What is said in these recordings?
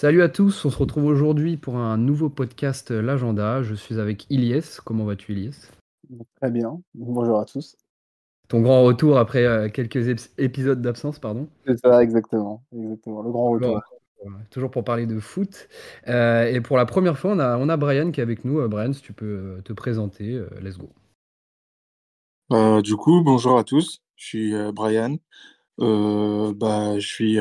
Salut à tous, on se retrouve aujourd'hui pour un nouveau podcast euh, L'Agenda. Je suis avec Ilyes. Comment vas-tu Ilyes Très bien, bonjour à tous. Ton grand retour après euh, quelques épisodes d'absence, pardon? C'est ça, exactement, exactement, le grand retour. toujours pour parler de foot. Euh, et pour la première fois, on a, on a Brian qui est avec nous. Brian, si tu peux te présenter, let's go. du coup, bonjour à tous, je suis Brian. bah, je suis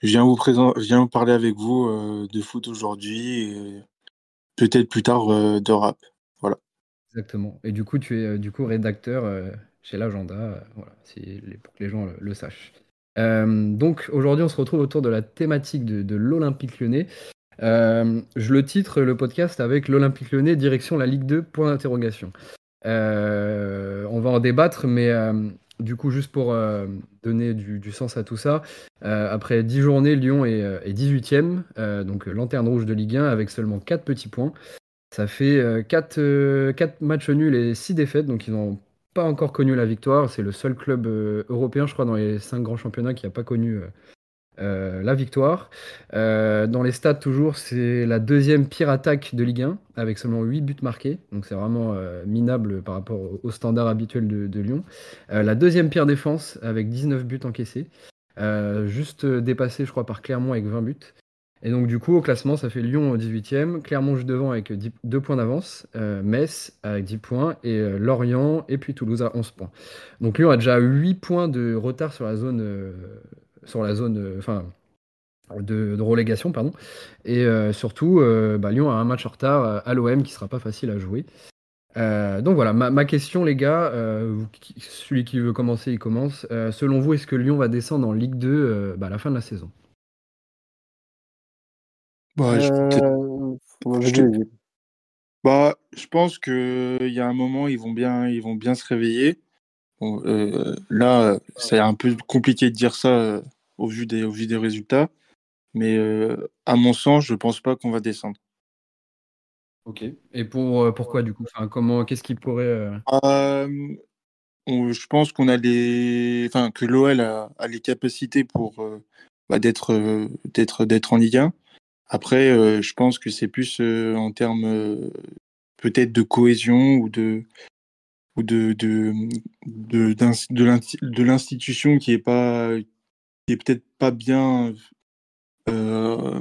je viens vous présenter, viens parler avec vous euh, de foot aujourd'hui et peut-être plus tard euh, de rap. Voilà. Exactement. Et du coup, tu es euh, du coup rédacteur chez l'agenda, voilà, pour que les gens le, sachent. donc aujourd'hui, on se retrouve autour de la thématique de, l'Olympique lyonnais. je le titre le podcast avec l'Olympique lyonnais direction la Ligue 2 point d'interrogation. on va en débattre, mais du coup, juste pour euh, donner du, sens à tout ça, euh, après 10 journées, Lyon est, 18e, euh, donc lanterne rouge de Ligue 1 avec seulement 4 petits points. Ça fait 4, 4 matchs nuls et 6 défaites, donc ils n'ont pas encore connu la victoire. C'est le seul club européen, je crois, dans les 5 grands championnats qui n'a pas connu euh, la victoire. Euh, dans les stats, toujours, c'est la deuxième pire attaque de Ligue 1, avec seulement 8 buts marqués. Donc c'est vraiment euh, minable par rapport au, standard habituel de, Lyon. la deuxième pire défense, avec 19 buts encaissés. juste dépassé, je crois, par Clermont avec 20 buts. Et donc du coup, au classement, ça fait Lyon au 18e, Clermont juste devant avec 2 points d'avance, Metz avec 10 points, et Lorient, et puis Toulouse à 11 points. Donc Lyon a déjà 8 points de retard sur la zone sur la zone euh, enfin, de, relégation. Pardon. Et euh, surtout, euh, bah, Lyon a un match en retard à l'OM qui sera pas facile à jouer. donc voilà, ma, question les gars, celui qui veut commencer, il commence. selon vous, est-ce que Lyon va descendre en Ligue 2 bah, à la fin de la saison? Bah, je... bah, je pense qu'il y a un moment, ils vont bien, ils vont bien se réveiller. là, c'est un peu compliqué de dire ça au vu des, au vu des résultats. Mais euh, à mon sens, je ne pense pas qu'on va descendre. Ok. Et pour, euh, pourquoi du coup? Enfin, comment, Qu'est-ce qui pourrait. Euh? Je pense qu'on a les, enfin, que l'OL a, a, les capacités pour bah, d'être, d'être, d'être en Ligue 1. Après, je pense que c'est plus en termes peut-être de cohésion ou de ou de de de, de l'institution qui est pas est peut-être pas bien euh,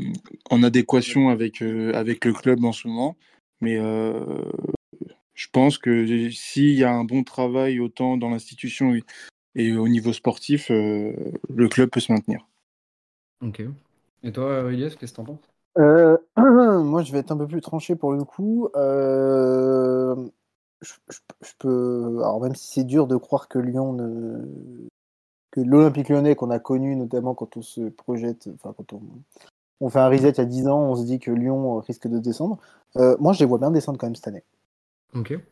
en adéquation avec, euh, avec le club en ce moment. Mais euh, je pense que s'il y a un bon travail autant dans l'institution et au niveau sportif, le club peut se maintenir. Ok. Et toi, Elias, qu'est-ce que tu en penses Moi, je vais être un peu plus tranché pour le coup. Je, je, peux. Alors, même si c'est dur de croire que Lyon ne, l'Olympique lyonnais qu'on a connu, notamment quand on se projette, enfin quand on, fait un reset il y a 10 ans, on se dit que Lyon risque de descendre. Euh, moi, je les vois bien descendre quand même cette année.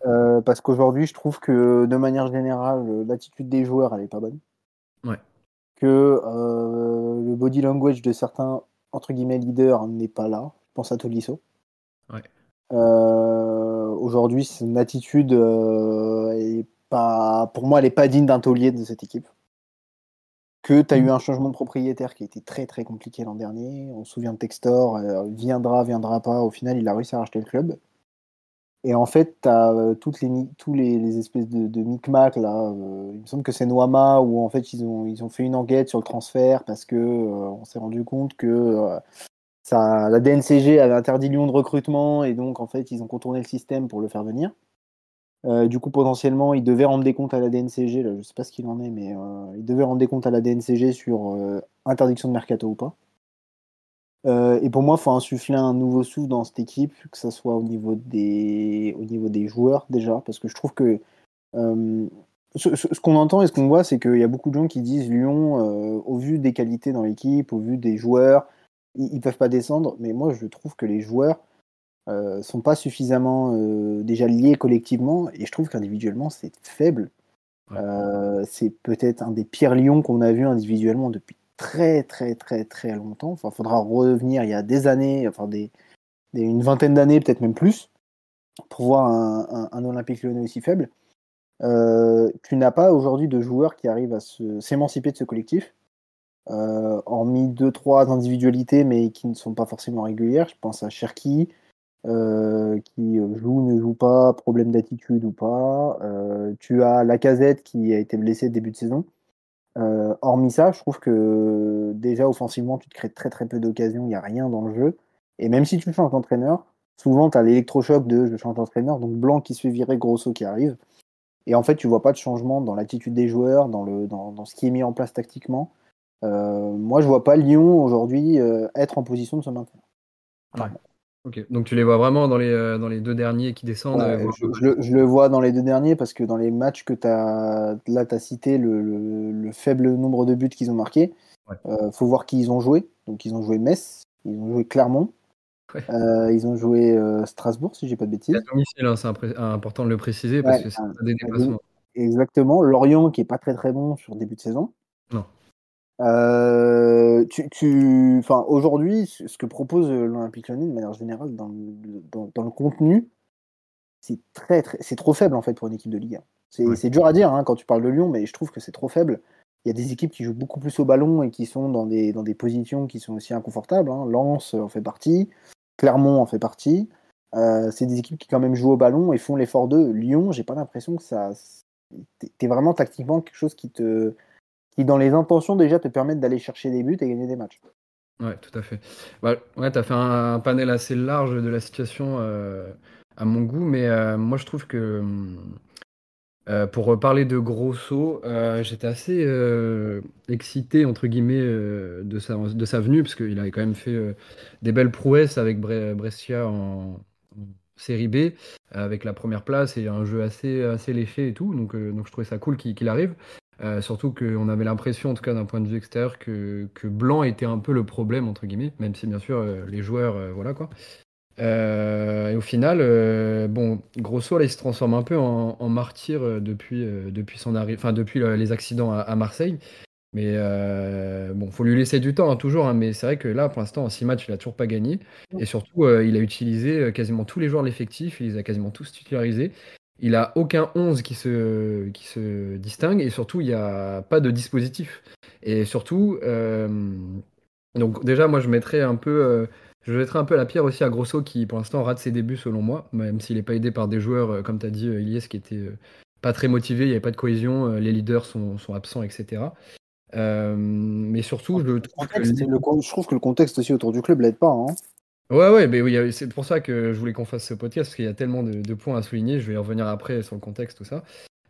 Euh, parce qu'aujourd'hui, je trouve que de manière générale, l'attitude des joueurs, elle est pas bonne. Ouais. Que euh, le body language de certains, entre guillemets, leaders n'est pas là. Je pense à Tolisso. Ouais. Aujourd'hui, une attitude, est pas, pour moi, elle n'est pas digne d'un taulier de cette équipe que tu as eu mm. un changement de propriétaire qui était très très compliqué l'an dernier. On se souvient de Textor, euh, viendra, viendra pas. Au final, il a réussi à racheter le club. Et en fait, tu as euh, toutes les, tous les, espèces de, de micmac là. Euh, il me semble que c'est Noama où en fait ils ont, ils ont fait une enquête sur le transfert parce que on s'est rendu compte que ça, la DNCG avait interdit Lyon de recrutement et donc en fait ils ont contourné le système pour le faire venir. Euh, du coup, potentiellement, il devait rendre des comptes à la DNCG. Je ne sais pas ce qu'il en est, mais euh, il devait rendre des comptes à la DNCG sur euh, interdiction de mercato ou pas. et pour moi, il faut insuffler un nouveau souffle dans cette équipe, que ce soit au niveau des, au niveau des joueurs déjà, parce que je trouve que ce, qu'on entend et ce qu'on voit, c'est qu'il y a beaucoup de gens qui disent Lyon, au vu des qualités dans l'équipe, au vu des joueurs, ils ne peuvent pas descendre. Mais moi, je trouve que les joueurs euh, sont pas suffisamment euh, déjà liés collectivement et je trouve qu'individuellement c'est faible. Euh, c'est peut-être un des pires lions qu'on a vu individuellement depuis très très très très longtemps. Enfin, faudra revenir il y a des années, enfin des, une vingtaine d'années, peut-être même plus, pour voir un, un, Olympique lyonnais aussi faible. tu n'as pas aujourd'hui de joueurs qui arrivent à s'émanciper de ce collectif hormis deux, trois individualités, mais qui ne sont pas forcément régulières. Je pense à Cherki, qui joue, ne joue pas, problème d'attitude ou pas. tu as la casette qui a été blessée début de saison. hormis ça, je trouve que déjà offensivement, tu te crées très très peu d'occasions, il n'y a rien dans le jeu. Et même si tu changes d'entraîneur, souvent tu as l'électrochoc de je change d'entraîneur, donc Blanc qui se virer, Grosso qui arrive. Et en fait, tu vois pas de changement dans l'attitude des joueurs, dans, le, dans, dans, ce qui est mis en place tactiquement. Euh, moi, je vois pas Lyon aujourd'hui euh, être en position de se maintenir. Ok, donc tu les vois vraiment dans les, euh, dans les deux derniers qui descendent je, je, le, vois dans les deux derniers parce que dans les matchs que tu as. Là, tu as cité le, le, faible nombre de buts qu'ils ont marqués. Il faut voir qui ils ont joué. Donc, ils ont joué Metz, ils ont joué Clermont, euh, ils ont joué euh, Strasbourg, si j'ai pas de bêtises. Hein, c'est important de le préciser parce que c'est des déplacements. Exactement. Lorient qui est pas très très bon sur début de saison. Euh, tu, tu... Enfin, aujourd'hui, ce que propose l'Olympique Lyonnais de manière générale dans le, dans, le contenu, c'est très, très c'est trop faible en fait pour une équipe de Ligue 1. C'est dur à dire hein, quand tu parles de Lyon, mais je trouve que c'est trop faible. Il y a des équipes qui jouent beaucoup plus au ballon et qui sont dans des, dans des positions qui sont aussi inconfortables. Hein. Lens en fait partie. Clermont en fait partie. Euh, c'est des équipes qui quand même jouent au ballon et font l'effort d'eux. Lyon, j'ai pas l'impression que ça. T'es vraiment tactiquement quelque chose qui te, qui dans les intentions déjà te permettent d'aller chercher des buts et gagner des matchs. Ouais, tout à fait. Bah, ouais, tu as fait un, panel assez large de la situation euh, à mon goût, mais euh, moi je trouve que euh, pour parler de Grosso, j'étais assez excité entre guillemets de, sa, de sa venue parce qu'il avait quand même fait des belles prouesses avec Brescia en, série B avec la première place et un jeu assez, assez léché et tout. Donc, donc je trouvais ça cool qu'il arrive. Surtout qu'on avait l'impression, en tout cas d'un point de vue extérieur, que, que Blanc était un peu le problème entre guillemets, même si bien sûr les joueurs, voilà quoi. Euh, et au final, euh, bon, Grosso là, il se transforme un peu en, martyr euh, depuis, depuis son depuis les accidents à, Marseille. Mais bon, faut lui laisser du temps hein, toujours. Hein, mais c'est vrai que là, pour l'instant, en 6 matchs, il a toujours pas gagné. Et surtout, il a utilisé quasiment tous les joueurs de l'effectif. Il les a quasiment tous titularisés. Il a aucun 11 qui se, qui se distingue. Et surtout, il n'y a pas de dispositif. Et surtout, donc déjà, moi, je mettrais un peu je jetterai un peu la pierre aussi à Grosso qui pour l'instant rate ses débuts selon moi, même s'il n'est pas aidé par des joueurs, euh, comme tu as dit, euh, Ilyes, qui étaient euh, pas très motivés, il n'y avait pas de cohésion, les leaders sont, absents, etc. mais surtout, je trouve, que... je trouve que le contexte aussi autour du club l'aide pas. Hein. Ouais, ouais, mais oui, c'est pour ça que je voulais qu'on fasse ce podcast, parce qu'il y a tellement de, points à souligner. Je vais y revenir après sur le contexte, tout ça.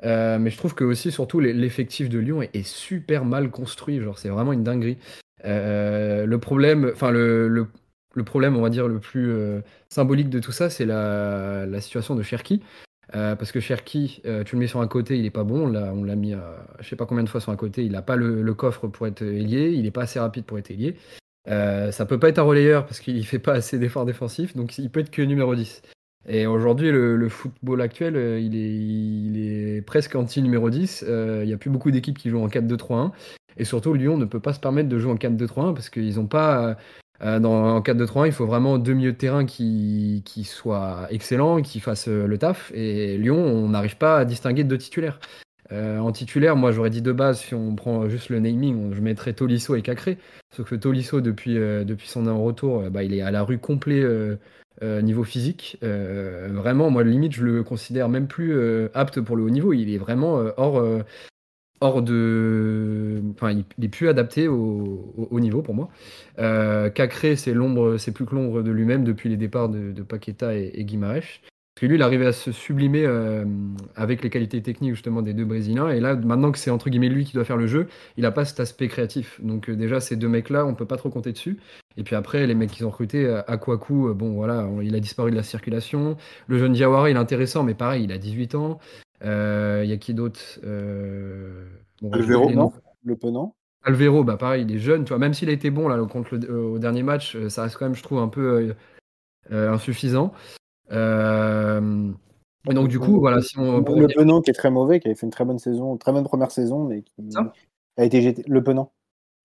mais je trouve que aussi, surtout, l'effectif de Lyon est, super mal construit. Genre, c'est vraiment une dinguerie. le problème, enfin, le, le problème, on va dire, le plus euh, symbolique de tout ça, c'est la, situation de Cherki. Euh, parce que Cherki, euh, tu le mets sur un côté, il n'est pas bon. Là, on l'a mis, je sais pas combien de fois sur un côté. Il n'a pas le, coffre pour être ailier. Il n'est pas assez rapide pour être ailier. Ça peut pas être un relayeur parce qu'il fait pas assez d'efforts défensifs. Donc il peut être que numéro 10. Et aujourd'hui, le, football actuel, il est, il est presque anti-numéro 10. Il n'y a plus beaucoup d'équipes qui jouent en 4-2-3-1. Et surtout, Lyon ne peut pas se permettre de jouer en 4-2-3-1 parce qu'ils n'ont pas euh, dans, en 4-2-3-1, il faut vraiment deux milieux de terrain qui, qui soient excellents, qui fassent euh, le taf. Et Lyon, on n'arrive pas à distinguer deux titulaires. Euh, en titulaire, moi j'aurais dit de base, si on prend juste le naming, je mettrais Tolisso et Cacré. Sauf que Tolisso, depuis, depuis son retour, bah, il est à la rue complet niveau physique. vraiment, moi limite, je le considère même plus apte pour le haut niveau. Il est vraiment hors, hors de. Enfin, il n'est plus adapté au, niveau pour moi. Euh, Cacré, c'est l'ombre, c'est plus que l'ombre de lui-même depuis les départs de, Paqueta et, et. Parce que lui, il arrivait à se sublimer euh, avec les qualités techniques justement des deux Brésiliens. Et là, maintenant que c'est entre guillemets lui qui doit faire le jeu, il n'a pas cet aspect créatif. Donc euh, déjà, ces deux mecs-là, on peut pas trop compter dessus. Et puis après, les mecs qu'ils ont recrutés, Akwaku, bon voilà, il a disparu de la circulation. Le jeune Diawara, il est intéressant, mais pareil, il a 18 ans. Il euh, y a qui d'autre euh, Alvero, non Le Penant Alvero, bah pareil, il est jeune, tu vois, même s'il a été bon là contre le, au dernier match, euh, ça reste quand même, je trouve, un peu insuffisant. Et donc du coup, voilà, si on le Penant qui est très mauvais, qui avait fait une très bonne saison, très bonne première saison, mais qui a été jeté. Le Penant.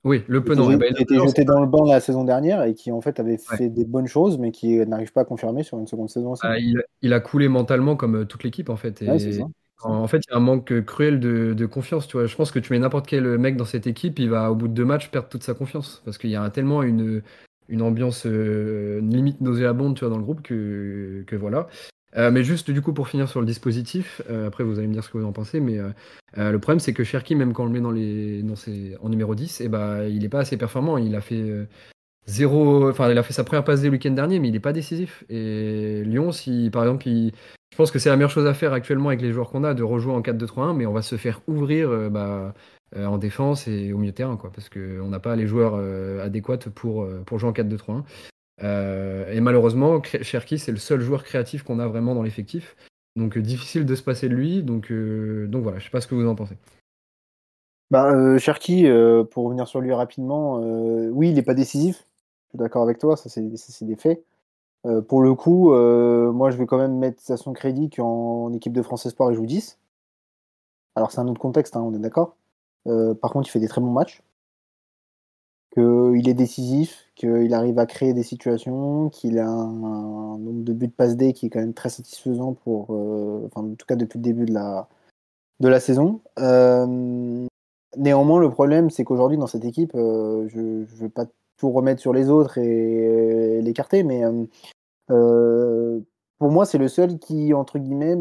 Oui, le Penant. Qui a été, été jeté dans le banc la saison dernière et qui en fait avait fait des bonnes choses, mais qui n'arrive pas à confirmer sur une seconde saison aussi. Ah, il, a coulé mentalement comme toute l'équipe en fait. Et, ouais, c'est ça En fait, il y a un manque cruel de, confiance. Tu vois. Je pense que tu mets n'importe quel mec dans cette équipe, il va au bout de deux matchs perdre toute sa confiance. Parce qu'il y a tellement une, une ambiance euh, limite nauséabonde tu vois, dans le groupe que, que voilà. Euh, mais juste du coup pour finir sur le dispositif, euh, après vous allez me dire ce que vous en pensez, mais le problème c'est que Cherki, même quand on le met dans les, dans en numéro 10, et eh ben, il n'est pas assez performant. Il a fait zéro, enfin il a fait sa première passe le week-end dernier, mais il n'est pas décisif. Et Lyon, si par exemple, il, je pense que c'est la meilleure chose à faire actuellement avec les joueurs qu'on a, de rejouer en 4-2-3-1, mais on va se faire ouvrir bah, en défense et au milieu de terrain, quoi, parce qu'on n'a pas les joueurs adéquats pour, pour jouer en 4-2-3-1. Euh, et malheureusement, Cherki, c'est le seul joueur créatif qu'on a vraiment dans l'effectif. Donc euh, difficile de se passer de lui. Donc, euh, donc voilà, je sais pas ce que vous en pensez. Bah, Cherki, pour revenir sur lui rapidement, oui, il n'est pas décisif. Je suis d'accord avec toi, ça c'est des faits. pour le coup, moi je vais quand même mettre à son crédit qu'en équipe de France Espoir il joue 10. Alors c'est un autre contexte, hein, on est d'accord. Par contre, il fait des très bons matchs qu'il est décisif, qu'il arrive à créer des situations, qu'il a un, nombre de buts de passe qui est quand même très satisfaisant pour, euh, enfin, en tout cas depuis le début de la, de la saison. Euh, néanmoins, le problème, c'est qu'aujourd'hui, dans cette équipe, euh, je ne veux pas tout remettre sur les autres et, l'écarter, mais pour moi, c'est le seul qui, entre guillemets,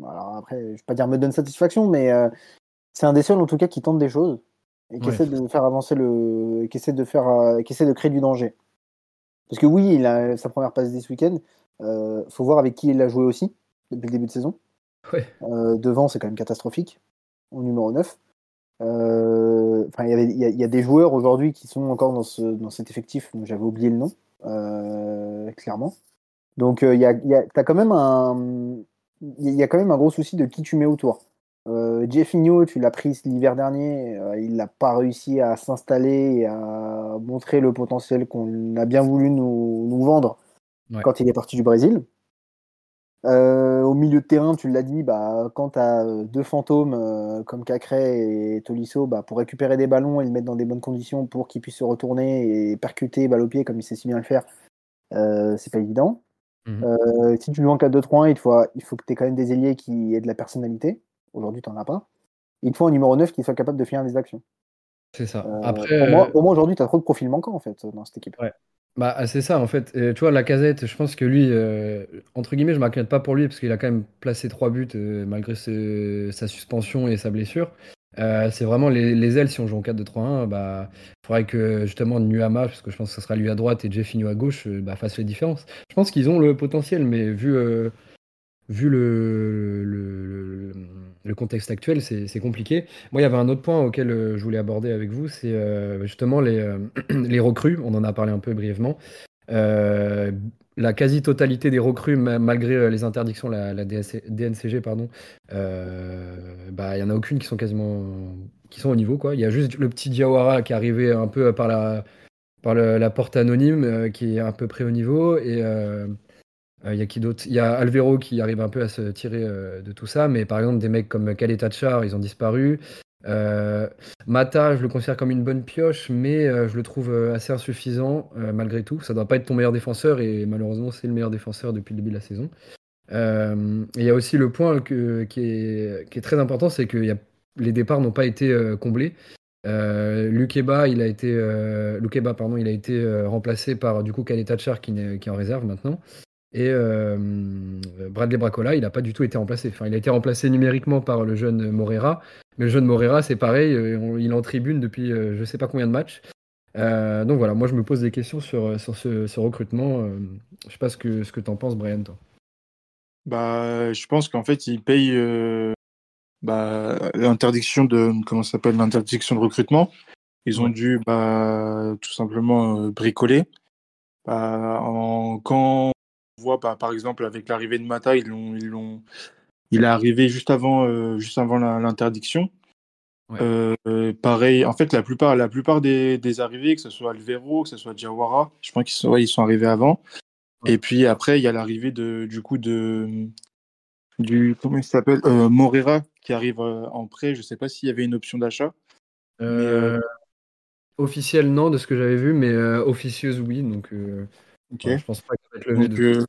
alors après, je ne vais pas dire me donne satisfaction, mais c'est un des seuls, en tout cas, qui tente des choses et qui essaie de faire avancer le, qui essaie de faire, euh, qui essaie de créer du danger. Parce que oui, il a sa première passe ce week-end. Euh, faut voir avec qui il a joué aussi depuis le début de saison. Euh, devant, c'est quand même catastrophique. Au numéro 9. Euh, il y, y, a des joueurs aujourd'hui qui sont encore dans, ce, dans cet effectif. J'avais oublié le nom, clairement. Donc, il y a, y a, as quand même un, il y a quand même un gros souci de qui tu mets autour. Euh, Jeffinho, tu l'as pris l'hiver dernier, euh, il n'a pas réussi à s'installer et à montrer le potentiel qu'on a bien voulu nous, nous vendre quand il est parti du Brésil. Euh, au milieu de terrain, tu l'as dit, bah, quand tu as deux fantômes euh, comme Cacré et Tolisso, bah, pour récupérer des ballons et les mettre dans des bonnes conditions pour qu'ils puissent se retourner et percuter balle au pied comme il sait si bien le faire, c'est pas évident. Mhm. si tu joues en 4-2-3-1, il faut, il faut que tu aies quand même des ailiers qui aient de la personnalité. Aujourd'hui, tu n'en as pas. Il te faut un numéro 9 qui soit capable de finir les actions. C'est ça. Euh, Après, pour moi, aujourd'hui, tu as trop de profils manquants en fait, dans cette équipe. Ouais. Bah, c'est ça en fait. tu vois, la casette, je pense que lui, euh, entre guillemets, je m'inquiète pas pour lui parce qu'il a quand même placé trois buts euh, malgré sa suspension et sa blessure. c'est vraiment les, ailes, si on joue en 4-2-3-1, bah, il faudrait que justement Nuama, parce que je pense que ce sera lui à droite et Jeffinho à gauche, bah, fasse les différences. Je pense qu'ils ont le potentiel, mais vu, vu le, le, contexte actuel, c'est compliqué. Moi, il y avait un autre point auquel euh, je voulais aborder avec vous, c'est euh, justement les, euh, les recrues. On en a parlé un peu brièvement. la quasi-totalité des recrues, malgré les interdictions, la, la DNCG, pardon, bah, il n'y en a aucune qui sont quasiment qui sont au niveau. Il y a juste le petit Diawara qui est arrivé un peu par la, par la porte anonyme, qui est à peu près au niveau. Et il euh, y a qui Alvero qui arrive un peu à se tirer euh, de tout ça, mais par exemple, des mecs comme Kaleta Char, ils ont disparu. Euh, Mata, je le considère comme une bonne pioche, mais je le trouve assez insuffisant malgré tout. Ça ne doit pas être ton meilleur défenseur, et malheureusement, c'est le meilleur défenseur depuis le début de la saison. Il y a aussi le point qui, est, très important, c'est que les départs n'ont pas été comblés. Lukeba, il a été, remplacé par du coup qui est en réserve maintenant. Et euh, Bradley Bracola, il n'a pas du tout été remplacé. Enfin, il a été remplacé numériquement par le jeune Morera. Mais le jeune Morera, c'est pareil, euh, il est en tribune depuis euh, je ne sais pas combien de matchs. donc voilà, moi je me pose des questions sur, sur ce, recrutement. je ne sais pas ce que, ce que tu en penses, Brian, toi. Bah, je pense qu'en fait, il paye bah, l'interdiction de comment s'appelle l'interdiction de recrutement. Ils ont dû bah, tout simplement bricoler. Bah, en, quand voit bah, par exemple avec l'arrivée de Mata, ils l'ont, ils l'ont, il est arrivé juste avant, euh, juste avant l'interdiction. Euh, pareil, en fait, la plupart, la plupart des, des, arrivées, que ce soit Alvero, que ce soit Jawara, je pense qu'ils sont, ils sont arrivés avant. Et puis après, il y a l'arrivée de, du coup de, du comment il s'appelle, euh, Morera qui arrive en prêt. Je sais pas s'il y avait une option d'achat. Officielle non, de ce que j'avais vu, mais officieuse oui. Donc je pense pas qu'il va être levé.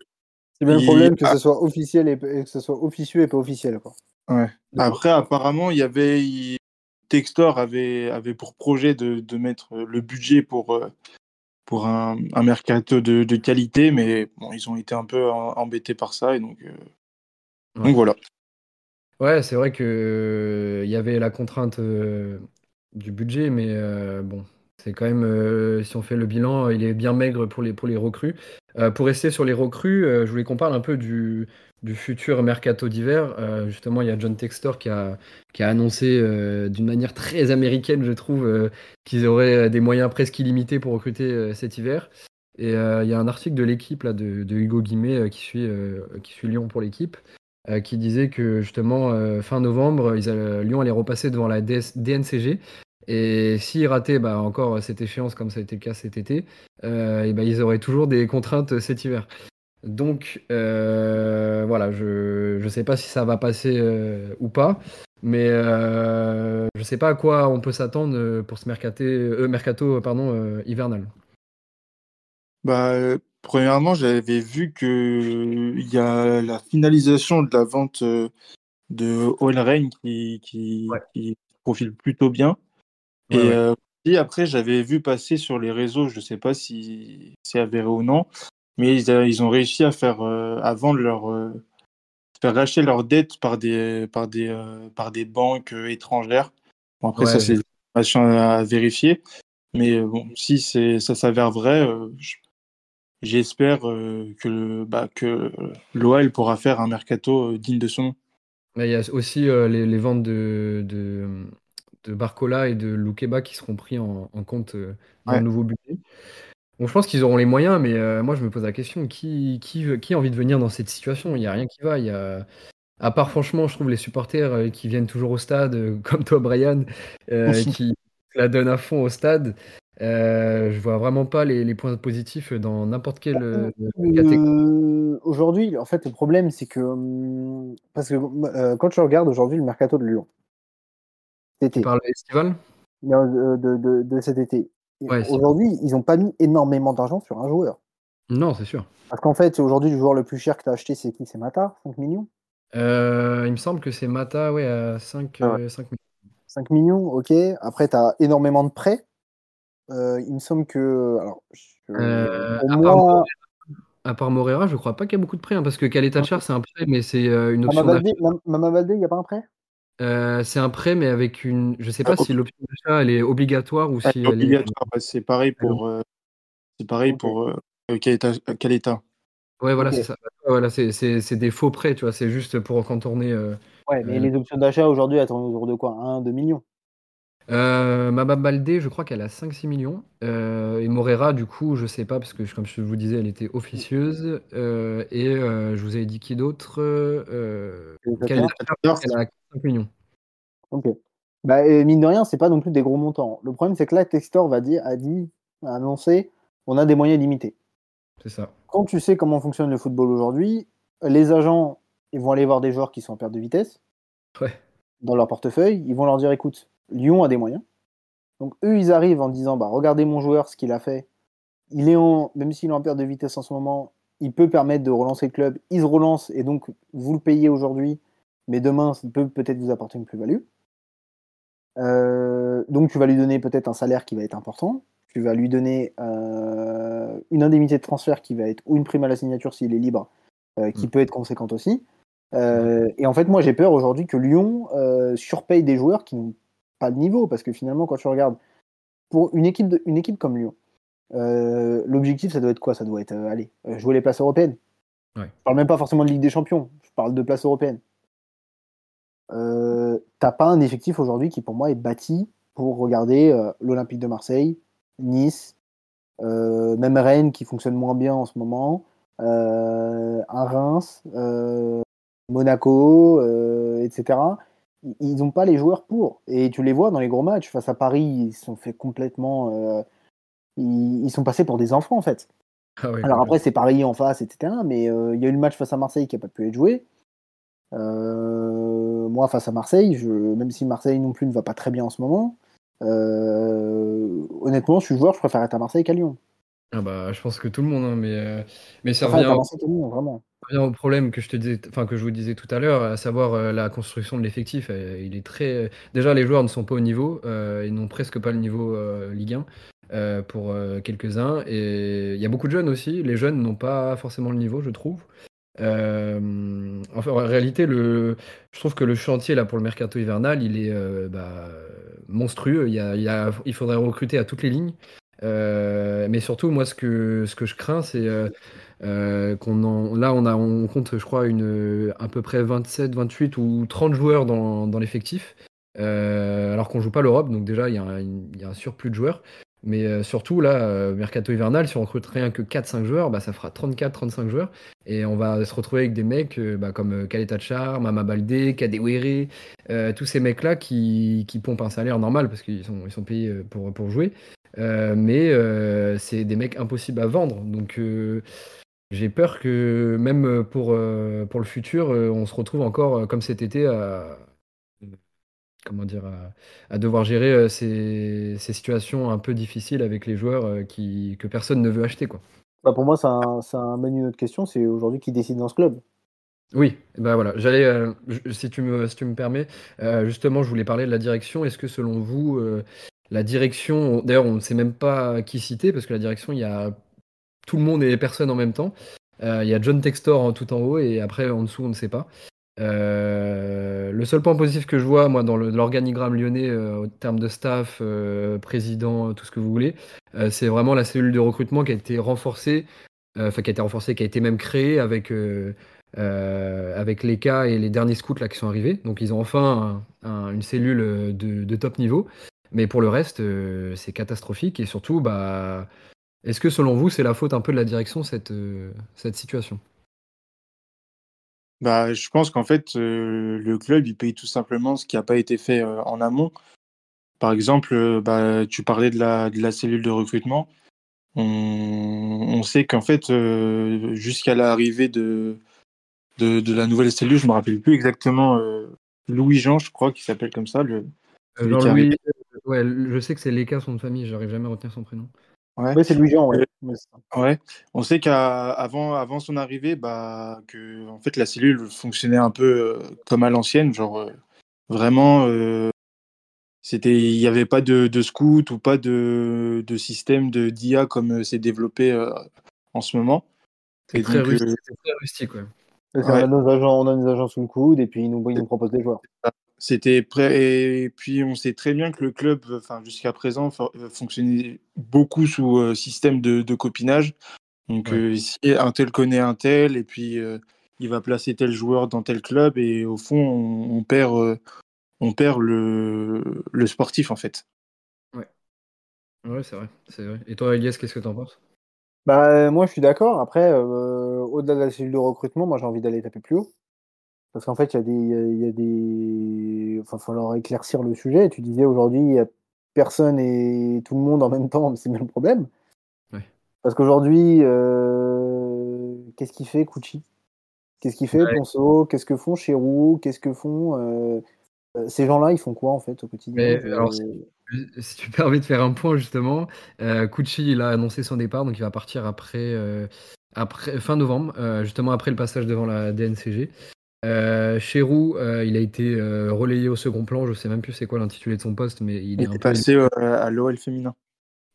C'est bien le Il- problème que ah. ce soit officiel et, et que ce soit officieux et pas officiel. Quoi. Ouais. Après, apparemment, il y avait. il- Textor avait, avait pour projet de, de mettre le budget pour, euh, pour un, un mercato de, de qualité, mais bon, ils ont été un peu embêtés par ça. Et donc, euh, Ouais. donc voilà. Ouais, c'est vrai que euh, il y avait la contrainte euh, du budget, mais euh, bon, c'est quand même, euh, si on fait le bilan, il est bien maigre pour les, recrues. Euh, pour rester sur les recrues, euh, je voulais qu'on parle un peu du, futur mercato d'hiver. Euh, justement, il y a John Textor qui a, annoncé euh, d'une manière très américaine, je trouve, euh, qu'ils auraient des moyens presque illimités pour recruter euh, cet hiver. Et euh, il y a un article de l'équipe de, Hugo Guimet euh, qui suit, euh, qui Lyon pour l'équipe euh, qui disait que justement euh, fin novembre, Lyon allait repasser devant la DNCG. Et s'ils rataient bah, encore cette échéance comme ça a été le cas cet été, euh, et ben, ils auraient toujours des contraintes cet hiver. Donc euh, voilà, je ne sais pas si ça va passer euh, ou pas, mais euh, je ne sais pas à quoi on peut s'attendre euh, pour ce mercaté, euh, mercato pardon, euh, hivernal. Bah, euh, premièrement, j'avais vu que il y a la finalisation de la vente euh, de Olren qui, qui, Ouais. qui profile plutôt bien. Ouais, et ouais. euh, aussi, après, j'avais vu passer sur les réseaux, je ne sais pas si c'est avéré ou non, mais ils, ont réussi à faire euh, à vendre leur euh, faire racheter leurs dettes par des par des euh, par des banques étrangères. Bon, après, ça c'est à vérifier, mais bon, si c'est ça s'avère vrai, je- j'espère euh, que bah, que l'OL pourra faire un mercato euh, digne de son nom. Mais il y a aussi euh, les, les ventes de, de, de Barcola et de Loukeba qui seront pris en, en compte euh, dans Ouais. le nouveau budget. Bon, je pense qu'ils auront les moyens, mais euh, moi je me pose la question, qui, qui, veut- qui a envie de venir dans cette situation? Il n'y a rien qui va. Il y a... À part franchement, je trouve les supporters euh, qui viennent toujours au stade, comme toi Brian, qui la donnent à fond au stade. Euh, je vois vraiment pas les, les points positifs dans n'importe quelle euh, catégorie. Aujourd'hui, en fait, le problème, c'est que. hum, Parce que euh, quand je regarde aujourd'hui le mercato de Lyon, cet Tu été, parles estival? non, de, de- de- de cet été, Ouais, aujourd'hui, ils n'ont pas mis énormément d'argent sur un joueur. Non, c'est sûr. Parce qu'en fait, aujourd'hui, le joueur le plus cher que tu as acheté, c'est qui? C'est Mata 5 millions? Euh, il me semble que c'est Mata, ouais, à 5, Ah ouais. 5 millions. 5 millions, ok. Après, tu as énormément de prêts. Euh, il me semble que. Alors, je- Euh, à, part à Moreira, je crois pas qu'il y a beaucoup de prêts, hein, parce que Caleta-Char, c'est un prêt, mais c'est euh, une option Mama Baldé, il n'y a pas un prêt? Euh, c'est un prêt, mais avec une. Je sais Ah, pas si l'option d'achat elle est obligatoire ou Ah, si elle est. obligatoire, ouais, c'est pareil pour euh, c'est pareil pour euh, euh, Caleta. Caleta. Ouais, voilà, c'est ça. Voilà, c'est c'est- c'est des faux prêts, tu vois, c'est juste pour contourner. Euh, Ouais, mais Euh, les options d'achat aujourd'hui, elles tournent autour de quoi? 1, 2 millions? Euh, Mama Baldé, je crois qu'elle a 5-6 millions. Euh, et Moreira, du coup, je sais pas, parce que comme je vous disais, elle était officieuse. Euh, et euh, je vous avais dit qui d'autre? Euh, a 5 millions. Ok. Bah, et mine de rien, c'est pas non plus des gros montants. Le problème, c'est que là, Textor va dire, a dit, a annoncé, on a des moyens limités. C'est ça. Quand tu sais comment fonctionne le football aujourd'hui, les agents, ils vont aller voir des joueurs qui sont en perte de vitesse Ouais. dans leur portefeuille. Ils vont leur dire, écoute, Lyon a des moyens. Donc eux, ils arrivent en disant, bah regardez mon joueur, ce qu'il a fait. Il est en, même s'il est en perte de vitesse en ce moment, il peut permettre de relancer le club. Il se relance et donc vous le payez aujourd'hui, mais demain, il peut peut-être vous apporter une plus-value. Euh, donc tu vas lui donner peut-être un salaire qui va être important. Tu vas lui donner euh, une indemnité de transfert qui va être ou une prime à la signature s'il est libre, euh, qui Mm. peut être conséquente aussi. Et en fait, moi, j'ai peur aujourd'hui que Lyon surpaye des joueurs qui n'ont pas de niveau, parce que finalement, quand tu regardes pour une équipe, de- une équipe comme Lyon, l'objectif, ça doit être quoi? Ça doit être, allez, jouer les places européennes. Ouais. Je parle même pas forcément de Ligue des Champions, je parle de places européennes. Euh, T'as pas un effectif aujourd'hui qui, pour moi, est bâti pour regarder euh, l'Olympique de Marseille, Nice, euh, même Rennes qui fonctionne moins bien en ce moment, un Reims, euh, Monaco, euh, etc. Ils- n'ont pas les joueurs pour. Et tu les vois dans les gros matchs. Face à Paris, ils sont fait complètement. ils, ils sont passés pour des enfants, en fait. Ah Alors après, c'est Paris en face, etc. Mais il y a eu le match face à Marseille qui n'a pas pu être joué. Euh, moi, face à Marseille, je, même si Marseille non plus ne va pas très bien en ce moment, euh, honnêtement, je suis joueur, je préfère être à Marseille qu'à Lyon. Ah bah, je pense que tout le monde, hein, mais, euh, mais ça Enfin, revient, au- vraiment. ça revient au problème que je te disais, enfin que je vous disais tout à l'heure, à savoir euh, la construction de l'effectif. il est très, déjà les joueurs ne sont pas au niveau, ils n'ont presque pas le niveau Ligue 1 euh, pour euh, quelques-uns, et il y a beaucoup de jeunes aussi. Les jeunes n'ont pas forcément le niveau, je trouve. Euh, enfin, en réalité, je trouve que le chantier là pour le mercato hivernal, il est euh, bah, monstrueux. Il faudrait recruter à toutes les lignes. Euh, mais surtout, moi, ce que, je crains, c'est qu'on là, on compte, je crois, une, à peu près 27, 28 ou 30 joueurs dans, l'effectif, alors qu'on joue pas l'Europe. Donc déjà, il y a un surplus de joueurs. Mais euh, surtout, là, euh, mercato hivernal, si on recrute rien que 4-5 joueurs, bah, ça fera 34-35 joueurs. Et on va se retrouver avec des mecs euh, bah, comme Khaled Tachar, Mama Baldé, Kadewere, tous ces mecs-là qui, qui pompent un salaire normal parce qu'ils sont, ils sont payés pour, pour jouer. Mais c'est des mecs impossibles à vendre. Donc j'ai peur que même pour, pour le futur, on se retrouve encore comme cet été à, comment dire, à, à devoir gérer euh, ces, ces situations un peu difficiles avec les joueurs euh, qui, que personne ne veut acheter. Quoi. Bah, pour moi, ça, ça amène une autre question, c'est aujourd'hui qui décide dans ce club. Oui, bah voilà, j'allais, euh, si tu me, si tu me permets, justement, je voulais parler de la direction. Est-ce que selon vous, la direction, d'ailleurs, on ne sait même pas qui citer parce que la direction, il y a tout le monde et personne en même temps. Il y a John Textor en- tout en haut et après en dessous, on ne sait pas. Euh, le seul point positif que je vois, moi, dans l'organigramme lyonnais, euh, au terme de staff, euh, président, tout ce que vous voulez, euh, c'est vraiment la cellule de recrutement qui a été renforcée, euh, enfin qui a été renforcée, qui a été même créée avec, euh, euh, avec les cas et les derniers scouts là, qui sont arrivés. Donc ils ont enfin un- un- une cellule euh, de, de top niveau. Mais pour le reste, euh, c'est catastrophique. Et surtout, bah, est-ce que selon vous, c'est la faute un peu de la direction, cette, euh, cette situation? Bah, je pense qu'en fait, euh, le club, il paye tout simplement ce qui n'a pas été fait euh, en amont. Par exemple, euh, bah, tu parlais de la, de la cellule de recrutement. On, on sait qu'en fait, jusqu'à l'arrivée de, de, de la nouvelle cellule, je me rappelle plus exactement, Louis-Jean, je crois qu'il s'appelle comme ça, le, euh, ouais, je sais que c'est Leka, son de famille, j'arrive jamais à retenir son prénom. Ouais. Oui, c'est Louis Jean, ouais. On sait qu'avant avant son arrivée, bah, que en fait la cellule fonctionnait un peu euh, comme à l'ancienne, genre euh, vraiment, euh, c'était, il n'y avait pas de, de scout ou pas de, de système de d'IA comme c'est développé euh, en ce moment. C'est très, rustique, euh, c'est très rustique, ouais. C'est ça, Ouais. On a nos agents, on a nos agents sous le coude et puis ils nous, ils nous proposent des joueurs. C'était prêt et puis on sait très bien que le club, enfin jusqu'à présent, fo- fonctionnait beaucoup sous euh, système de, de copinage. Donc Ouais. euh, si un tel connaît un tel et puis euh, il va placer tel joueur dans tel club et au fond on, on perd, euh, on perd le, le sportif en fait. Ouais, c'est vrai, c'est vrai. Et toi, Elias, qu'est-ce que t'en penses? Bah, euh, moi, je suis d'accord. Après, euh, au-delà de la cellule de recrutement, moi, j'ai envie d'aller taper plus haut. Parce qu'en fait, il y a des, il y a- il des, enfin, faut falloir éclaircir le sujet. Tu disais aujourd'hui, il y a personne et tout le monde en même temps, c'est bien le problème. Ouais. Parce qu'aujourd'hui, euh, qu'est-ce qu'il fait, Kuchi? Qu'est-ce qu'il fait, Ouais. Ponceau? Qu'est-ce que font Chérou? Qu'est-ce que font euh, euh, ces gens-là Ils font quoi en fait au quotidien? Mais, alors, Si tu permets de faire un point justement, euh, Cucci il a annoncé son départ, donc il va partir après, après fin novembre, euh, justement après le passage devant la DNCG. Euh, Cherou, euh, il a été euh, relayé au second plan, je sais même plus c'est quoi l'intitulé de son poste, mais il, Il est est un peu. passé euh, à l'OL féminin.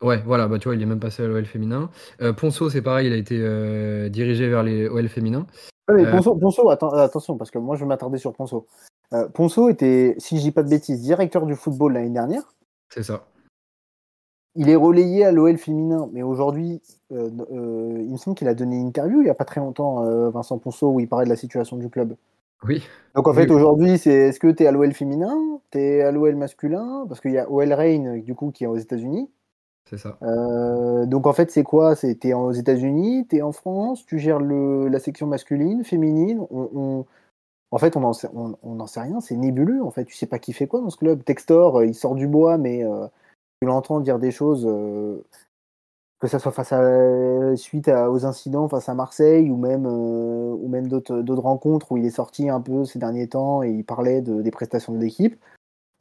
Ouais, voilà, bah tu vois, il est même passé à l'OL féminin. Euh, Ponceau, c'est pareil, il a été euh, dirigé vers les OL féminins. Ouais, mais Euh, Ponceau, Ponceau, atten- attention, parce que moi je vais m'attarder sur Ponceau. Euh, Ponceau était, si je dis pas de bêtises, directeur du football l'année dernière. C'est ça. Il est relayé à l'OL féminin, mais aujourd'hui, euh, euh, il me semble qu'il a donné une interview il y a pas très longtemps, euh, Vincent Ponceau, où il parlait de la situation du club. Oui. Donc en fait, oui. aujourd'hui, c'est est-ce que tu es à l'OL féminin, tu es à l'OL masculin, parce qu'il y a OL Reign, du coup, qui est aux États-Unis. C'est ça. Euh, donc en fait, c'est quoi? C'est t'es aux États-Unis, t'es en France, tu gères le, la section masculine, féminine. On, on- en fait, on n'en sait, on, on n'en sait rien. C'est nébuleux. En fait, tu sais pas qui fait quoi dans ce club. Textor, euh, il sort du bois, mais euh, tu l'entends dire des choses. euh, que ça soit face à suite à- aux incidents face à Marseille ou même euh, ou même d'autres d'autres rencontres où il est sorti un peu ces derniers temps et il parlait de, des prestations de l'équipe.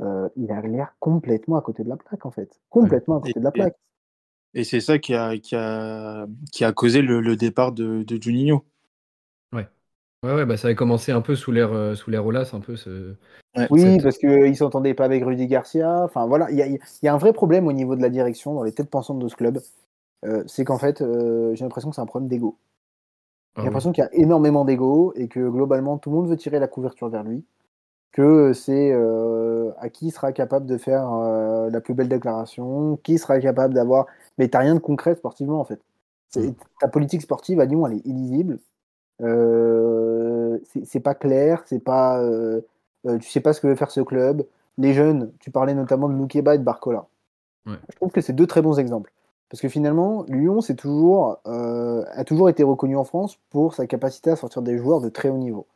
euh, il a l'air complètement à côté de la plaque en fait, complètement à côté de la plaque. Et c'est ça qui a, qui, a, qui a causé le, le départ de, de Juninho. Ouais. Ouais, ouais, bah ça avait commencé un peu sous l'ère euh, sous l'ère Olas, un peu ce. Oui, cette- parce qu'ils ne s'entendaient pas avec Rudy Garcia. Enfin voilà, il y a, il y a un vrai problème au niveau de la direction, dans les têtes pensantes de ce club. Euh, c'est qu'en fait, euh, j'ai l'impression que c'est un problème d'ego. Ah J'ai oui. l'impression qu'il y a énormément d'ego et que globalement, tout le monde veut tirer la couverture vers lui. Que c'est euh, à qui sera capable de faire la plus belle déclaration, qui sera capable d'avoir. Mais t'as rien de concret sportivement en fait. Mm. Ta politique sportive à Lyon, elle est illisible. C'est pas clair, c'est pas. tu sais pas ce que veut faire ce club. Les jeunes, tu parlais notamment de Loukeba et de Barcola. Ouais. Je trouve que c'est deux très bons exemples. Parce que finalement, Lyon euh, a toujours été reconnu en France pour sa capacité à sortir des joueurs de très haut niveau.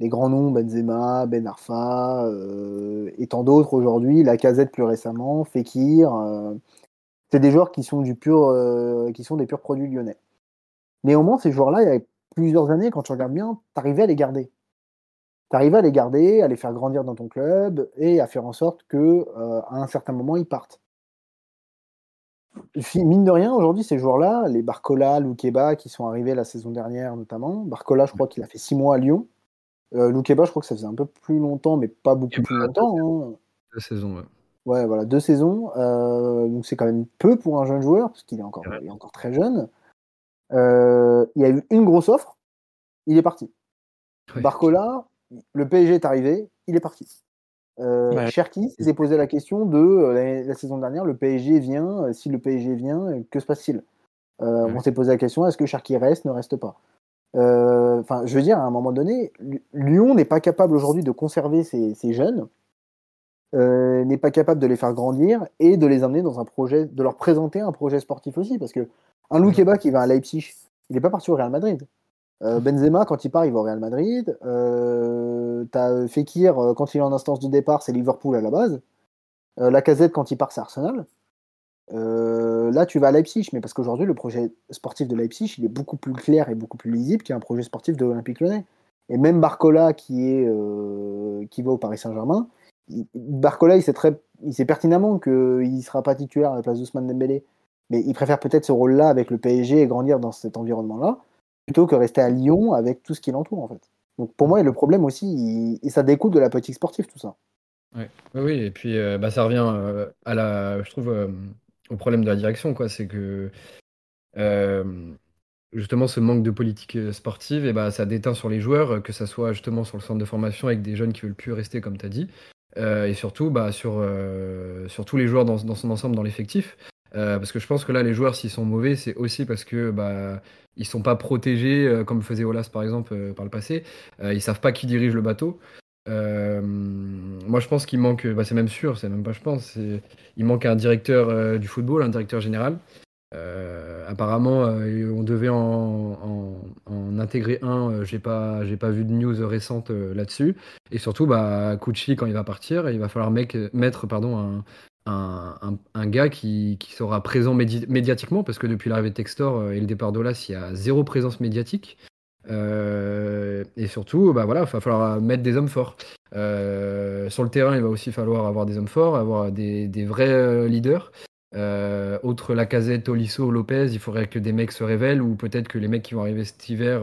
Les grands noms, Benzema, Ben Arfa, euh, et tant d'autres aujourd'hui, la Casette plus récemment, Fekir, euh, c'est des joueurs qui sont, du pur, qui sont des purs produits lyonnais. Néanmoins, ces joueurs-là, il y a plusieurs années, quand tu regardes bien, tu arrivais à les garder. Tu arrivais à les garder, à les faire grandir dans ton club et à faire en sorte que à un certain moment, ils partent. Mine de rien, aujourd'hui, ces joueurs-là, les Barcola, Loukeba, qui sont arrivés la saison dernière notamment, Barcola, je crois qu'il a fait six mois à Lyon. Euh, Loukeba, je crois que ça faisait un peu plus longtemps, mais pas beaucoup plus longtemps. hein. La saison, ouais. Ouais, voilà, deux saisons. Euh, donc c'est quand même peu pour un jeune joueur, parce qu'il est encore, Ouais. il est encore très jeune. Euh, il y a eu une grosse offre, il est parti. Ouais. Barcola, le PSG est arrivé, il est parti. Euh, Ouais. Cherki s'était posé la question de euh, la, la saison dernière, le PSG vient, euh, si le PSG vient, euh, que se passe-t-il? Euh, Ouais. On s'est posé la question, est-ce que Cherki reste, ne reste pas? Enfin, je veux dire, à un moment donné, Lyon n'est pas capable aujourd'hui de conserver ses, ses jeunes, euh, n'est pas capable de les faire grandir et de les amener dans un projet, de leur présenter un projet sportif aussi, parce que un Loukeba qui va à Leipzig, il n'est pas parti au Real Madrid. Euh, Benzema, quand il part, il va au Real Madrid. Euh, T'as Fekir, euh, quand il est en instance de départ, c'est Liverpool à la base. La casette, quand il part, c'est Arsenal. Là, tu vas à Leipzig, mais parce qu'aujourd'hui, le projet sportif de Leipzig, il est beaucoup plus clair et beaucoup plus lisible qu'un projet sportif de l'Olympique Lyonnais. Et même Barcola, qui, est, qui va au Paris Saint-Germain, Barcola, il sait, très, il sait pertinemment qu'il ne sera pas titulaire à la place d'Ousmane Dembélé. Mais il préfère peut-être ce rôle-là avec le PSG et grandir dans cet environnement-là, plutôt que rester à Lyon avec tout ce qui l'entoure, en fait. Donc pour moi, le problème aussi, il- ça découle de la politique sportive, tout ça. Oui, oui, et puis euh, bah, ça revient euh, à la, je trouve, euh, au problème de la direction, quoi. C'est que justement ce manque de politique sportive, et bah, ça déteint sur les joueurs, que ça soit justement sur le centre de formation avec des jeunes qui veulent plus rester, comme tu as dit, et surtout bah, sur, sur tous les joueurs dans son ensemble dans l'effectif. Euh, parce que je pense que là, les joueurs, s'ils sont mauvais, c'est aussi parce que bah, ils sont pas protégés, euh, comme faisait Olas par exemple euh, par le passé. Ils savent pas qui dirige le bateau. Moi, je pense qu'il manque, bah, c'est même sûr, c'est même pas je pense, il manque un directeur du football, un directeur général. Apparemment, on devait en, intégrer un. j'ai pas, j'ai pas vu de news récente là-dessus. Et surtout, bah, quand il va partir, il va falloir mec- mettre pardon, un, un, gars qui, sera présent médi- médiatiquement, parce que depuis l'arrivée de Textor euh, et le départ d'Olas, il y a zéro présence médiatique. Euh, et surtout, bah voilà, il va falloir mettre des hommes forts. Euh, sur le terrain, il va aussi falloir avoir des hommes forts, avoir des, vrais leaders. Autre Lacazette, Tolisso, Lopez, il faudrait que des mecs se révèlent ou peut-être que les mecs qui vont arriver cet hiver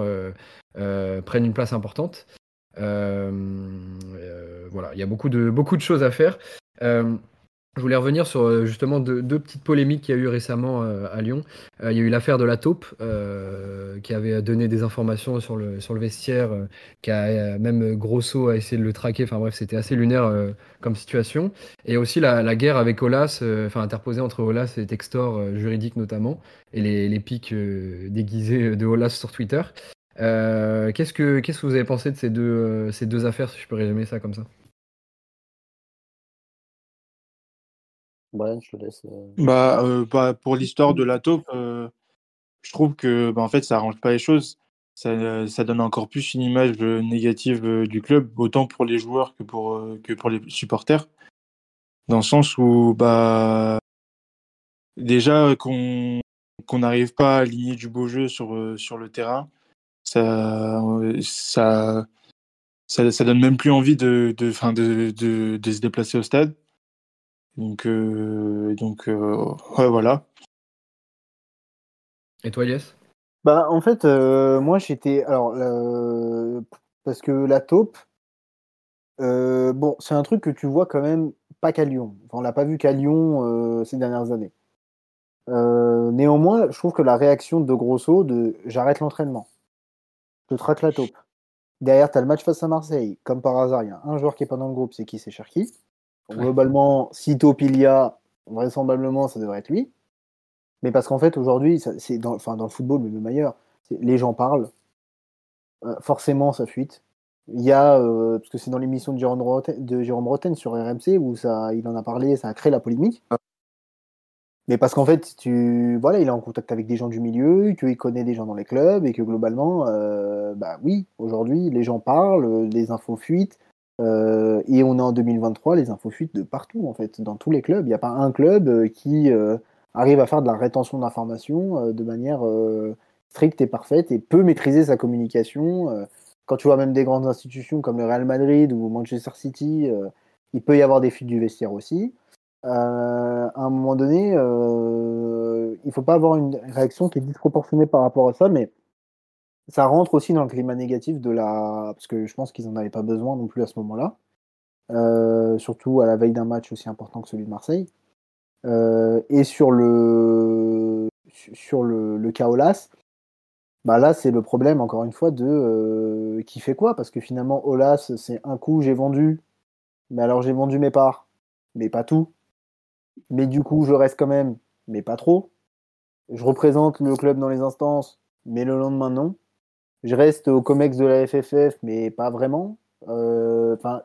prennent une place importante. Voilà, il y a beaucoup de, beaucoup de choses à faire. Je voulais revenir sur euh, justement deux, deux petites polémiques qu'il y a eu récemment euh, à Lyon. Euh, il y a eu l'affaire de la taupe euh, qui avait donné des informations sur le, sur le vestiaire, qui a même Grosso a essayé de le traquer. Enfin bref, c'était assez lunaire euh, comme situation. Et aussi la, la guerre avec Olas, enfin interposée entre Olas et Textor, juridique notamment, et les, les pics déguisés de Olas sur Twitter. Euh, qu'est-ce que qu'est-ce que vous avez pensé de ces deux, ces deux affaires, si je peux résumer ça comme ça? Brian, je te laisse. euh, Bah, euh, bah, pour l'histoire de la taupe, euh, je trouve que bah, en fait, ça arrange pas les choses. Ça, ça donne encore plus une image négative du club, autant pour les joueurs que pour, que pour les supporters. Dans le sens où, bah, déjà qu'on n'arrive pas à aligner du beau jeu sur, sur le terrain, ça, ça, ça, ça donne même plus envie de, de, fin, de, de, de se déplacer au stade. Donc, euh, donc euh, ouais, voilà. Et toi, Yes Bah, en fait, euh, moi, j'étais. Alors, euh, parce que la taupe, euh, bon, c'est un truc que tu vois quand même pas qu'à Lyon. Enfin, on l'a pas vu qu'à Lyon euh, ces dernières années. Euh, néanmoins, je trouve que la réaction de Grosso de j'arrête l'entraînement, je traque la taupe. Derrière, tu as le match face à Marseille. Comme par hasard, il y a un joueur qui est pas dans le groupe, c'est qui? C'est Cherki. Ouais. Globalement, si taupe il y a, vraisemblablement, ça devrait être lui. Mais parce qu'en fait, aujourd'hui, c'est dans, enfin, dans le football, mais même ailleurs, les gens parlent. Euh, forcément, ça fuite. Il y a, euh, parce que c'est dans l'émission de Jérôme Roten, de Jérôme Roten sur RMC où ça, il en a parlé, ça a créé la polémique. Mais parce qu'en fait, tu, voilà, il est en contact avec des gens du milieu, qu'il connaît des gens dans les clubs et que globalement, euh, bah oui, aujourd'hui, les gens parlent, les infos fuitent. Euh, et on est en 2023, les infos fuitent de partout, en fait, dans tous les clubs. Il n'y a pas un club euh, qui euh, arrive à faire de la rétention d'informations de manière stricte et parfaite et peut maîtriser sa communication. quand tu vois même des grandes institutions comme le Real Madrid ou Manchester City, il peut y avoir des fuites du vestiaire aussi. À un moment donné, il ne faut pas avoir une réaction qui est disproportionnée par rapport à ça, mais ça rentre aussi dans le climat négatif de la. Parce que je pense qu'ils n'en avaient pas besoin non plus à ce moment-là. Euh, surtout à la veille d'un match aussi important que celui de Marseille. Euh, et sur le sur le, le cas Olas, bah là c'est le problème encore une fois de euh, qui fait quoi? Parce que finalement Olas c'est un coup j'ai vendu, mais alors j'ai vendu mes parts, mais pas tout. Mais du coup je reste quand même, mais pas trop. Je représente le club dans les instances, mais le lendemain non. Je reste au COMEX de la FFF, mais pas vraiment. Euh, Enfin,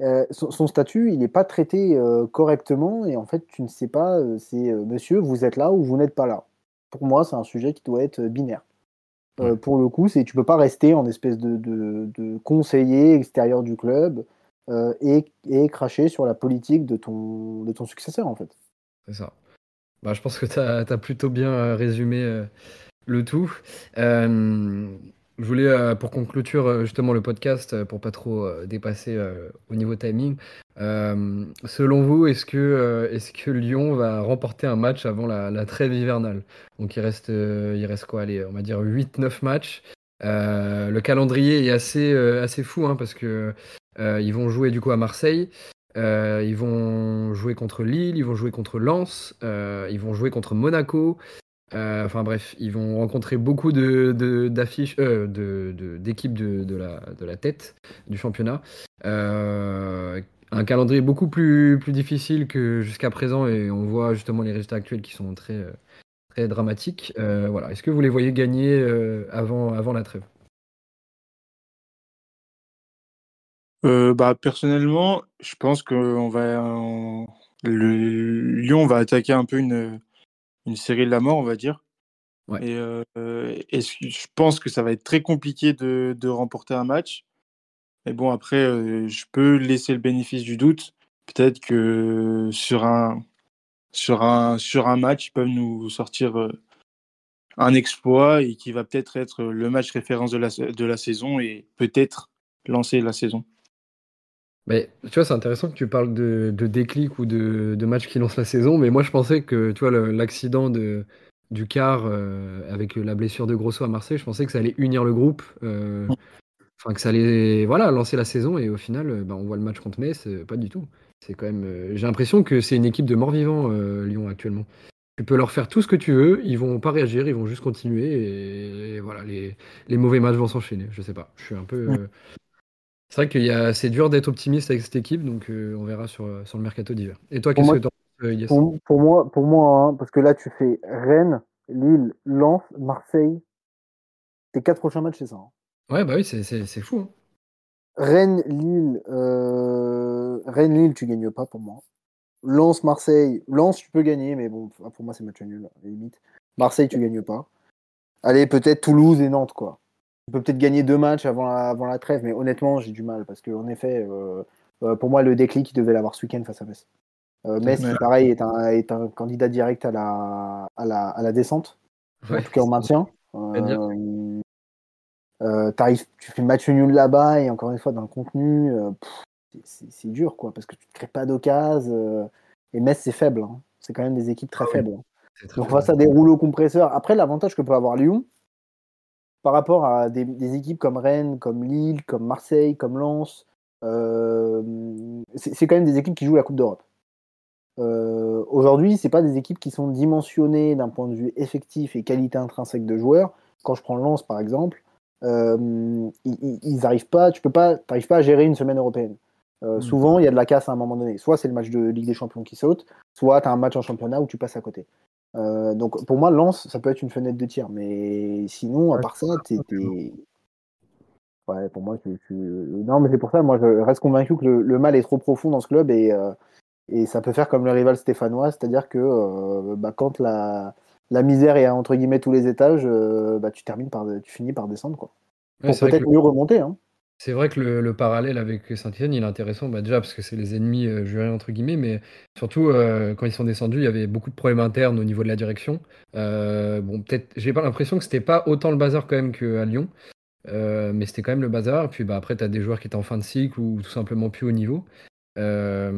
euh, son, son statut, il n'est pas traité euh, correctement et en fait, tu ne sais pas, euh, c'est monsieur, vous êtes là ou vous n'êtes pas là. Pour moi, c'est un sujet qui doit être binaire. Ouais. Pour le coup, c'est tu peux pas rester en espèce de, de, de conseiller extérieur du club et, et cracher sur la politique de ton, de ton successeur en fait. C'est ça. Bah, je pense que tu as, plutôt bien résumé le tout. Euh, je voulais, euh, pour qu'on clôture euh, justement le podcast, pour pas trop dépasser au niveau timing, selon vous, est-ce que, est-ce que Lyon va remporter un match avant la, trêve hivernale? Donc il reste, il reste quoi? On va dire 8-9 matchs. Le calendrier est assez, assez fou hein, parce que ils vont jouer du coup à Marseille. Ils vont jouer contre Lille, ils vont jouer contre Lens, ils vont jouer contre Monaco. Euh, enfin bref, ils vont rencontrer beaucoup de, d'affiches, euh, d'équipes de, de la, de la tête du championnat. Euh, un calendrier beaucoup plus, plus difficile que jusqu'à présent et on voit justement les résultats actuels qui sont très, très dramatiques. Voilà. Est-ce que vous les voyez gagner avant, avant la trêve? Bah, personnellement, je pense va, on- le Lyon va attaquer un peu une, une série de la mort, on va dire. Ouais. Et, euh, et je pense que ça va être très compliqué de, de remporter un match. Mais bon, après, euh, je peux laisser le bénéfice du doute. Peut-être que sur un, sur un, sur un match, ils peuvent nous sortir euh, un exploit et qui va peut-être être le match référence de la, de la saison et peut-être lancer la saison. Mais tu vois, c'est intéressant que tu parles de, déclic ou de, match qui lance la saison, mais moi je pensais que tu vois l'accident de du quart euh, avec la blessure de Grosso à Marseille, je pensais que ça allait unir le groupe, euh, enfin que ça allait voilà lancer la saison et au final, euh, bah, on voit le match contre Metz, euh, pas du tout. C'est quand j'ai l'impression que c'est une équipe de morts-vivants Lyon actuellement. Tu peux leur faire tout ce que tu veux, ils vont pas réagir, ils vont juste continuer et, voilà les, les mauvais matchs vont s'enchaîner. Je sais pas, je suis un peu c'est vrai qu'il y a, c'est dur d'être optimiste avec cette équipe, donc euh, on verra sur, sur le mercato d'hiver. Et toi, qu'est-ce que t'en penses, euh, Yes Pour, pour moi, pour moi hein, parce que là, tu fais Rennes, Lille, Lens, Marseille. Tes quatre prochains matchs, c'est ça. hein? Ouais, bah oui, c'est, c'est, c'est fou. hein. Rennes, Lille, euh... Rennes, Lille, tu gagnes pas pour moi. Lens, Marseille. Lens, tu peux gagner, mais bon, pour moi, c'est match nul, à la limite. Marseille, tu gagnes pas. Allez, peut-être Toulouse et Nantes, quoi. Tu peux peut-être gagner deux matchs avant la, avant la trêve, mais honnêtement, j'ai du mal, parce qu'en effet, euh, euh, pour moi, le déclic, il devait l'avoir ce week-end face à Metz. Euh, Metz, qui, pareil, est un, est un candidat direct à la, à la, à la descente, en tout cas au maintien. Euh, tu fais match nul là-bas, et encore une fois, dans le contenu, c'est- dur, quoi, parce que tu ne crées pas d'occasion. et Metz, c'est faible. hein. C'est quand même des équipes très Ah faibles. hein. Donc face à des rouleaux compresseurs. Après, l'avantage que peut avoir Lyon, par rapport à des, équipes comme Rennes, comme Lille, comme Marseille, comme Lens, euh, c'est quand même des équipes qui jouent la Coupe d'Europe. Euh, Aujourd'hui, c'est pas des équipes qui sont dimensionnées d'un point de vue effectif et qualité intrinsèque de joueurs. Quand je prends Lens par exemple, euh, ils n'arrivent pas, tu peux pas, t'arrives pas à gérer une semaine européenne. Mm. Souvent, il y a de la casse à un moment donné. Soit c'est le match de Ligue des Champions qui saute, soit tu as un match en championnat où tu passes à côté. Euh, donc pour moi, Lens, ça peut être une fenêtre de tir. Mais sinon, à part ça, t'es. Ouais, pour moi, non, mais c'est pour ça, moi, je reste convaincu que le, mal est trop profond dans ce club et, euh, et ça peut faire comme le rival stéphanois, c'est-à-dire que bah, quand la, la misère est à entre guillemets tous les étages, bah, tu termines par, tu finis par descendre quoi. Pour peut-être mieux remonter. Hein. C'est vrai que le, parallèle avec Saint-Etienne, il est intéressant, bah, déjà parce que c'est les ennemis euh, jurés, entre guillemets, mais surtout euh, quand ils sont descendus, il y avait beaucoup de problèmes internes au niveau de la direction. Euh, bon, peut-être, j'ai pas l'impression que c'était pas autant le bazar quand même qu'à Lyon, mais c'était quand même le bazar. Puis bah, après, tu as des joueurs qui étaient en fin de cycle ou tout simplement plus haut niveau. Euh,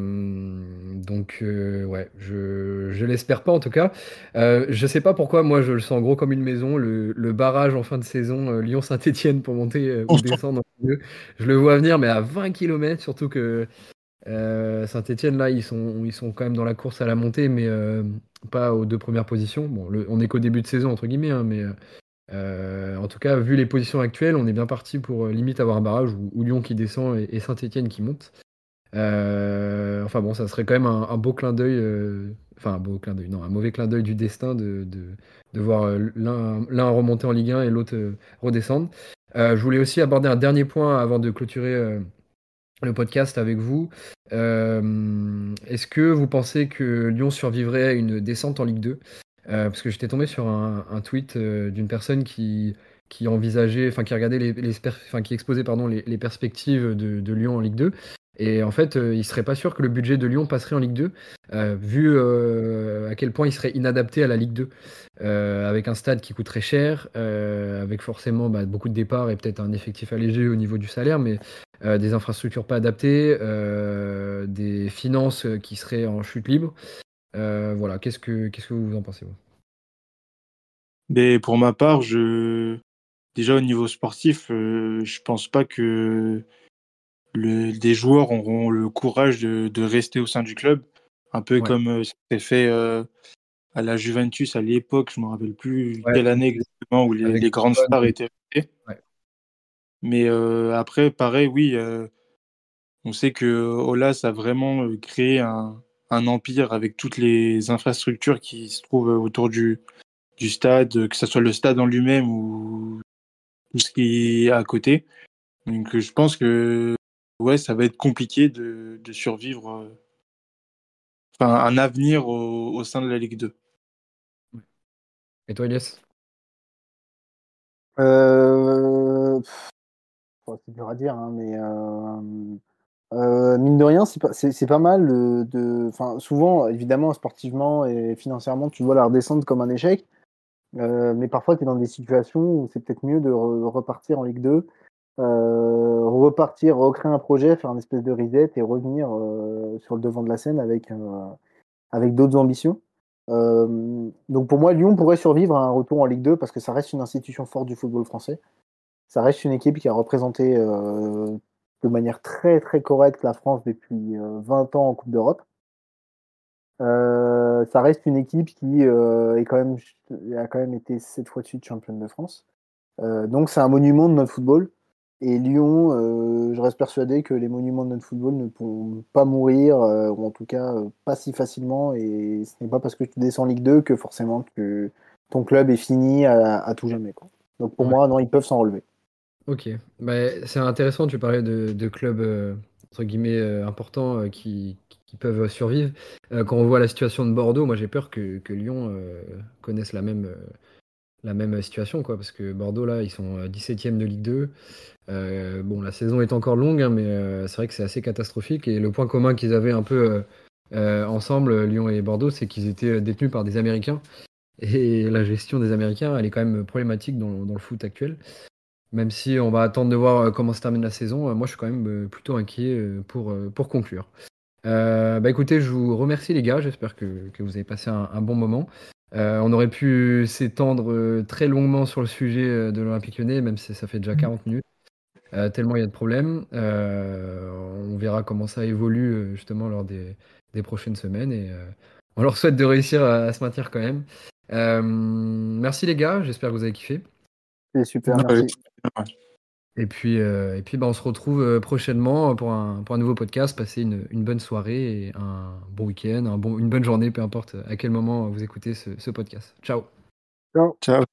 donc euh, ouais, je, je l'espère pas en tout cas. Euh, je sais pas pourquoi moi je le sens gros comme une maison. Le, le barrage en fin de saison Lyon-Saint-Etienne pour monter ou descendre. Je le vois venir mais à 20 km surtout que Saint-Etienne là ils sont, ils sont quand même dans la course à la montée mais pas aux deux premières positions. Bon, on est qu'au début de saison entre guillemets hein, mais en tout cas vu les positions actuelles on est bien parti pour limite avoir un barrage ou, Lyon qui descend et, et Saint-Etienne qui monte. Euh, enfin bon, ça serait quand même un, beau clin d'œil, euh, enfin un beau clin d'œil, non, un mauvais clin d'œil du destin de, de, voir euh, l'un remonter en Ligue 1 et l'autre redescendre. je voulais aussi aborder un dernier point avant de clôturer le podcast avec vous. Est-ce que vous pensez que Lyon survivrait à une descente en Ligue 2 Parce que j'étais tombé sur un, tweet d'une personne qui, qui envisageait, enfin qui regardait enfin qui exposait pardon les, les perspectives de, de, Lyon en Ligue 2 et en fait, euh, il serait pas sûr que le budget de Lyon passerait en Ligue 2, euh, vu euh, à quel point il serait inadapté à la Ligue 2, avec un stade qui coûterait cher, avec forcément bah, beaucoup de départs et peut-être un effectif allégé au niveau du salaire, mais des infrastructures pas adaptées, des finances qui seraient en chute libre. voilà, qu'est-ce que qu'est-ce que vous en pensez vous? Pour ma part, je déjà au niveau sportif, je pense pas que le, des joueurs auront le courage de, de, rester au sein du club, un peu comme euh, c'était fait euh, à la Juventus à l'époque, je ne me rappelle plus quelle année exactement où les, les grandes stars étaient restées. Mais euh, après, pareil, oui, euh, on sait que Olas a vraiment euh, créé un, un, empire avec toutes les infrastructures qui se trouvent autour du, du stade, que ce soit le stade en lui-même ou tout ce qui est à côté. Donc je pense que ouais, ça va être compliqué de, de survivre, euh, enfin, un avenir au, au, sein de la Ligue 2. Et toi, Elias? Euh... C'est dur à dire, hein, mais euh... Euh, mine de rien, c'est pas, pas, mal de. Enfin, souvent, évidemment, sportivement et financièrement, tu vois la redescente comme un échec. Euh, mais parfois, tu es dans des situations où c'est peut-être mieux de repartir en Ligue 2 euh, repartir, recréer un projet, faire une espèce de reset et revenir euh, sur le devant de la scène avec, euh, d'autres ambitions. donc pour moi, Lyon pourrait survivre à un retour en Ligue 2 parce que ça reste une institution forte du football français. Ça reste une équipe qui a représenté de manière très très correcte la France depuis 20 ans en Coupe d'Europe. Euh, ça reste une équipe qui euh, a quand même été sept fois de suite championne de France. Euh, donc c'est un monument de notre football. Et Lyon, euh, je reste persuadé que les monuments de notre football ne pourront pas mourir, euh, ou en tout cas euh, pas si facilement. Et ce n'est pas parce que tu descends en Ligue 2 que forcément que ton club est fini à, tout jamais. Quoi. Donc pour moi, non, ils peuvent s'en relever. Ok, bah, c'est intéressant, tu parlais de, clubs entre guillemets importants qui, qui, peuvent survivre. quand on voit la situation de Bordeaux, moi j'ai peur que, que Lyon connaisse la même la même situation, quoi, parce que Bordeaux, là, ils sont 17e de Ligue 2. Euh, bon, la saison est encore longue, hein, mais euh, c'est vrai que c'est assez catastrophique. Et le point commun qu'ils avaient un peu euh, ensemble, Lyon et Bordeaux, c'est qu'ils étaient détenus par des Américains. Et la gestion des Américains, elle est quand même problématique dans, le foot actuel. Même si on va attendre de voir comment se termine la saison, moi je suis quand même plutôt inquiet pour, pour conclure. bah écoutez, je vous remercie les gars, j'espère que, vous avez passé un bon moment. On aurait pu s'étendre très longuement sur le sujet de l'Olympique lyonnais, même si ça fait déjà 40 minutes. tellement il y a de problèmes. on verra comment ça évolue justement lors des, prochaines semaines et on leur souhaite de réussir à, se maintenir quand même. merci les gars, j'espère que vous avez kiffé. C'est super, merci. Et puis, euh, et puis bah, on se retrouve euh, prochainement pour un, pour un nouveau podcast. Passez une, une bonne soirée et un bon week-end, un bon, une bonne journée, peu importe à quel moment vous écoutez ce, ce podcast. Ciao. Ciao. Ciao.